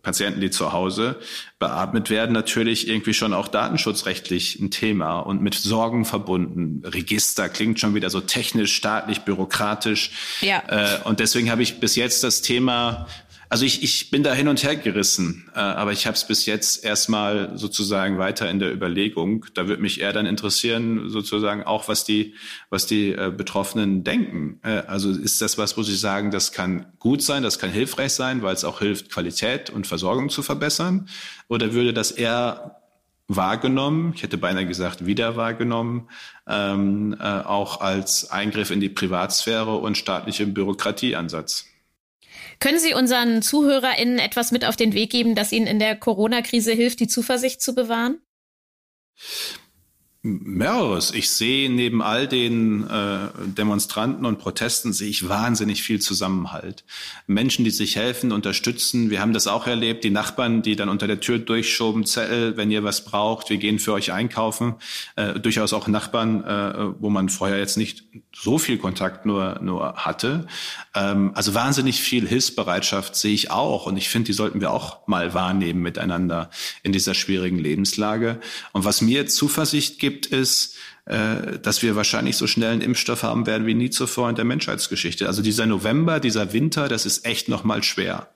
Patienten, die zu Hause beatmet werden, natürlich irgendwie schon auch datenschutzrechtlich ein Thema und mit Sorgen verbunden. Register klingt schon wieder so technisch, staatlich, bürokratisch. Ja. Äh, und deswegen habe ich bis jetzt das Thema also ich, ich bin da hin und her gerissen, äh, aber ich habe es bis jetzt erstmal sozusagen weiter in der Überlegung. Da würde mich eher dann interessieren, sozusagen auch, was die, was die äh, Betroffenen denken. Äh, also ist das was, wo sie sagen, das kann gut sein, das kann hilfreich sein, weil es auch hilft, Qualität und Versorgung zu verbessern? Oder würde das eher wahrgenommen, ich hätte beinahe gesagt wieder wahrgenommen, ähm, äh, auch als Eingriff in die Privatsphäre und staatliche Bürokratieansatz? Können Sie unseren ZuhörerInnen etwas mit auf den Weg geben, das Ihnen in der Corona-Krise hilft, die Zuversicht zu bewahren? Mehreres. Ich sehe neben all den äh, Demonstranten und Protesten sehe ich wahnsinnig viel Zusammenhalt. Menschen, die sich helfen, unterstützen. Wir haben das auch erlebt. Die Nachbarn, die dann unter der Tür durchschoben, Zettel, wenn ihr was braucht, wir gehen für euch einkaufen. Äh, durchaus auch Nachbarn, äh, wo man vorher jetzt nicht so viel Kontakt nur nur hatte. Ähm, also wahnsinnig viel Hilfsbereitschaft sehe ich auch und ich finde, die sollten wir auch mal wahrnehmen miteinander in dieser schwierigen Lebenslage. Und was mir Zuversicht gibt gibt, ist, äh, dass wir wahrscheinlich so schnell einen Impfstoff haben werden wie nie zuvor in der Menschheitsgeschichte. Also dieser November, dieser Winter, das ist echt nochmal schwer.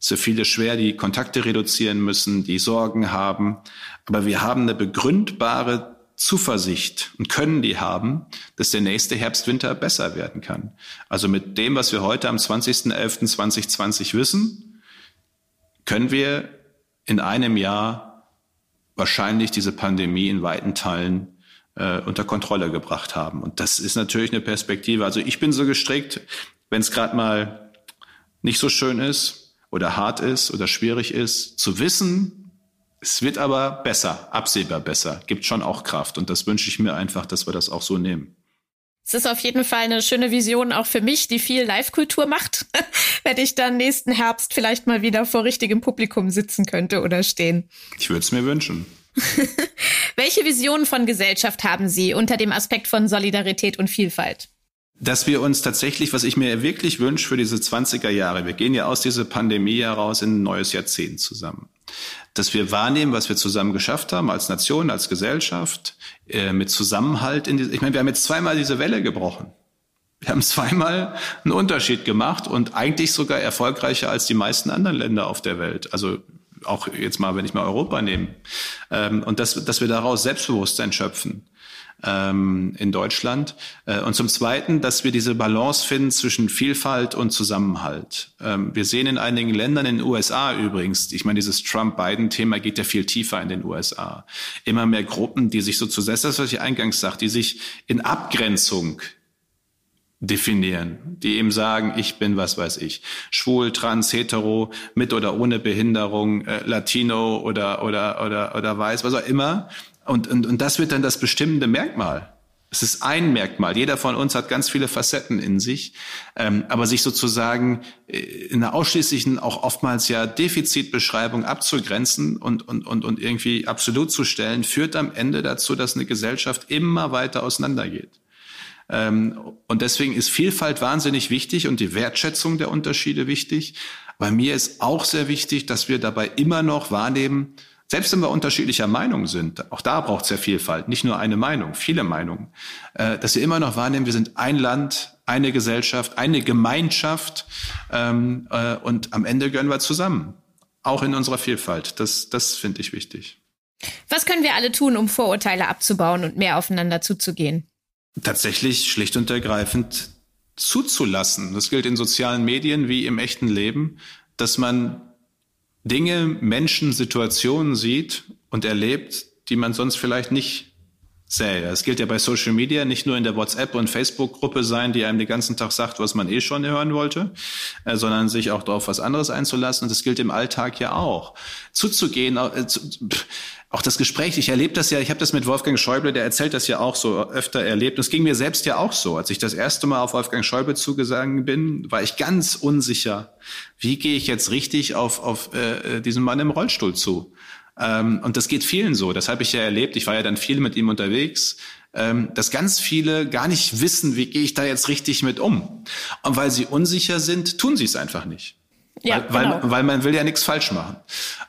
Es viele schwer, die Kontakte reduzieren müssen, die Sorgen haben. Aber wir haben eine begründbare Zuversicht und können die haben, dass der nächste Herbst, Winter besser werden kann. Also mit dem, was wir heute am 20.11.2020 wissen, können wir in einem Jahr wahrscheinlich diese Pandemie in weiten Teilen äh, unter Kontrolle gebracht haben. Und das ist natürlich eine Perspektive. Also ich bin so gestrickt, wenn es gerade mal nicht so schön ist oder hart ist oder schwierig ist, zu wissen, es wird aber besser, absehbar besser, gibt schon auch Kraft. Und das wünsche ich mir einfach, dass wir das auch so nehmen. Es ist auf jeden Fall eine schöne Vision auch für mich, die viel Live-Kultur macht, [laughs] wenn ich dann nächsten Herbst vielleicht mal wieder vor richtigem Publikum sitzen könnte oder stehen. Ich würde es mir wünschen. [laughs] Welche Visionen von Gesellschaft haben Sie unter dem Aspekt von Solidarität und Vielfalt? Dass wir uns tatsächlich, was ich mir wirklich wünsche für diese 20er Jahre, wir gehen ja aus dieser Pandemie heraus in ein neues Jahrzehnt zusammen. Dass wir wahrnehmen, was wir zusammen geschafft haben, als Nation, als Gesellschaft, äh, mit Zusammenhalt. In die, ich meine, wir haben jetzt zweimal diese Welle gebrochen. Wir haben zweimal einen Unterschied gemacht und eigentlich sogar erfolgreicher als die meisten anderen Länder auf der Welt. Also auch jetzt mal, wenn ich mal Europa nehme. Ähm, und dass, dass wir daraus Selbstbewusstsein schöpfen ähm, in Deutschland. Äh, und zum Zweiten, dass wir diese Balance finden zwischen Vielfalt und Zusammenhalt. Ähm, wir sehen in einigen Ländern, in den USA übrigens, ich meine, dieses Trump-Biden-Thema geht ja viel tiefer in den USA. Immer mehr Gruppen, die sich ist das, was ich eingangs sagte, die sich in Abgrenzung definieren, die eben sagen, ich bin was weiß ich, schwul, trans, hetero, mit oder ohne Behinderung, äh, Latino oder oder oder oder weiß, was auch immer und, und, und das wird dann das bestimmende Merkmal. Es ist ein Merkmal. Jeder von uns hat ganz viele Facetten in sich. Ähm, aber sich sozusagen äh, in einer ausschließlichen, auch oftmals ja Defizitbeschreibung abzugrenzen und, und, und, und irgendwie absolut zu stellen, führt am Ende dazu, dass eine Gesellschaft immer weiter auseinandergeht. Ähm, und deswegen ist Vielfalt wahnsinnig wichtig und die Wertschätzung der Unterschiede wichtig. Bei mir ist auch sehr wichtig, dass wir dabei immer noch wahrnehmen, selbst wenn wir unterschiedlicher Meinung sind, auch da braucht es ja Vielfalt, nicht nur eine Meinung, viele Meinungen, äh, dass wir immer noch wahrnehmen, wir sind ein Land, eine Gesellschaft, eine Gemeinschaft ähm, äh, und am Ende gehören wir zusammen, auch in unserer Vielfalt. Das, das finde ich wichtig. Was können wir alle tun, um Vorurteile abzubauen und mehr aufeinander zuzugehen? Tatsächlich schlicht und ergreifend zuzulassen. Das gilt in sozialen Medien wie im echten Leben, dass man Dinge, Menschen, Situationen sieht und erlebt, die man sonst vielleicht nicht sähe. Es gilt ja bei Social Media nicht nur in der WhatsApp- und Facebook-Gruppe sein, die einem den ganzen Tag sagt, was man eh schon hören wollte, äh, sondern sich auch darauf was anderes einzulassen. Und das gilt im Alltag ja auch. Zuzugehen, äh, zu, auch das Gespräch, ich erlebe das ja, ich habe das mit Wolfgang Schäuble, der erzählt das ja auch so öfter erlebt. Das ging mir selbst ja auch so. Als ich das erste Mal auf Wolfgang Schäuble zugegangen bin, war ich ganz unsicher, wie gehe ich jetzt richtig auf, auf äh, diesen Mann im Rollstuhl zu. Ähm, und das geht vielen so. Das habe ich ja erlebt. Ich war ja dann viel mit ihm unterwegs ähm, dass ganz viele gar nicht wissen, wie gehe ich da jetzt richtig mit um. Und weil sie unsicher sind, tun sie es einfach nicht. Ja, weil, genau. weil, weil man will ja nichts falsch machen.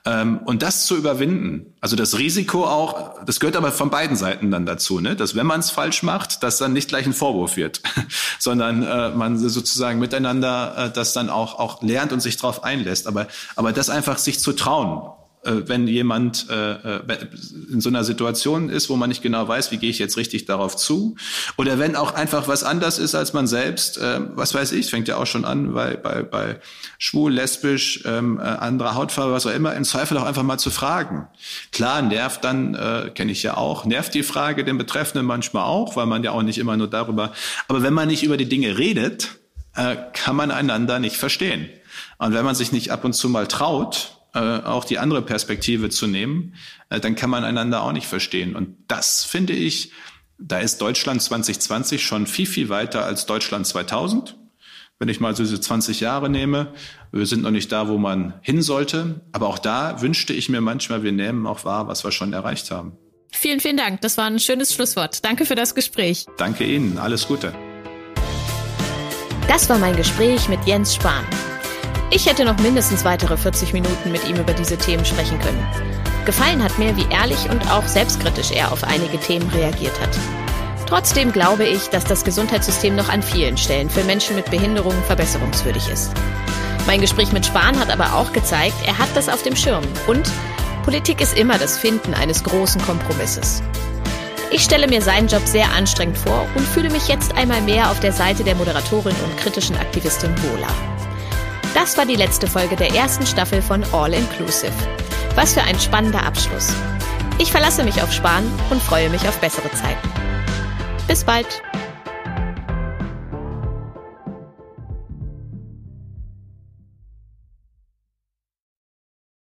Ähm, und das zu überwinden, also das Risiko auch, das gehört aber von beiden Seiten dann dazu, ne? dass wenn man es falsch macht, dass dann nicht gleich ein Vorwurf wird, [laughs] sondern äh, man sozusagen miteinander äh, das dann auch, auch lernt und sich darauf einlässt. Aber, aber das einfach sich zu trauen wenn jemand äh, äh, in so einer Situation ist, wo man nicht genau weiß, wie gehe ich jetzt richtig darauf zu, oder wenn auch einfach was anders ist als man selbst, äh, was weiß ich, fängt ja auch schon an bei, bei, bei schwul, lesbisch, ähm, äh, anderer Hautfarbe, was auch immer, im Zweifel auch einfach mal zu fragen. Klar, nervt dann, äh, kenne ich ja auch, nervt die Frage den Betreffenden manchmal auch, weil man ja auch nicht immer nur darüber, aber wenn man nicht über die Dinge redet, äh, kann man einander nicht verstehen. Und wenn man sich nicht ab und zu mal traut, äh, auch die andere Perspektive zu nehmen, äh, dann kann man einander auch nicht verstehen. Und das finde ich, da ist Deutschland 2020 schon viel, viel weiter als Deutschland 2000. Wenn ich mal so diese 20 Jahre nehme, wir sind noch nicht da, wo man hin sollte. Aber auch da wünschte ich mir manchmal, wir nehmen auch wahr, was wir schon erreicht haben. Vielen, vielen Dank. Das war ein schönes Schlusswort. Danke für das Gespräch. Danke Ihnen. Alles Gute. Das war mein Gespräch mit Jens Spahn. Ich hätte noch mindestens weitere 40 Minuten mit ihm über diese Themen sprechen können. Gefallen hat mir, wie ehrlich und auch selbstkritisch er auf einige Themen reagiert hat. Trotzdem glaube ich, dass das Gesundheitssystem noch an vielen Stellen für Menschen mit Behinderungen verbesserungswürdig ist. Mein Gespräch mit Spahn hat aber auch gezeigt, er hat das auf dem Schirm und Politik ist immer das Finden eines großen Kompromisses. Ich stelle mir seinen Job sehr anstrengend vor und fühle mich jetzt einmal mehr auf der Seite der Moderatorin und kritischen Aktivistin wohler. Das war die letzte Folge der ersten Staffel von All Inclusive. Was für ein spannender Abschluss. Ich verlasse mich auf Spahn und freue mich auf bessere Zeiten. Bis bald!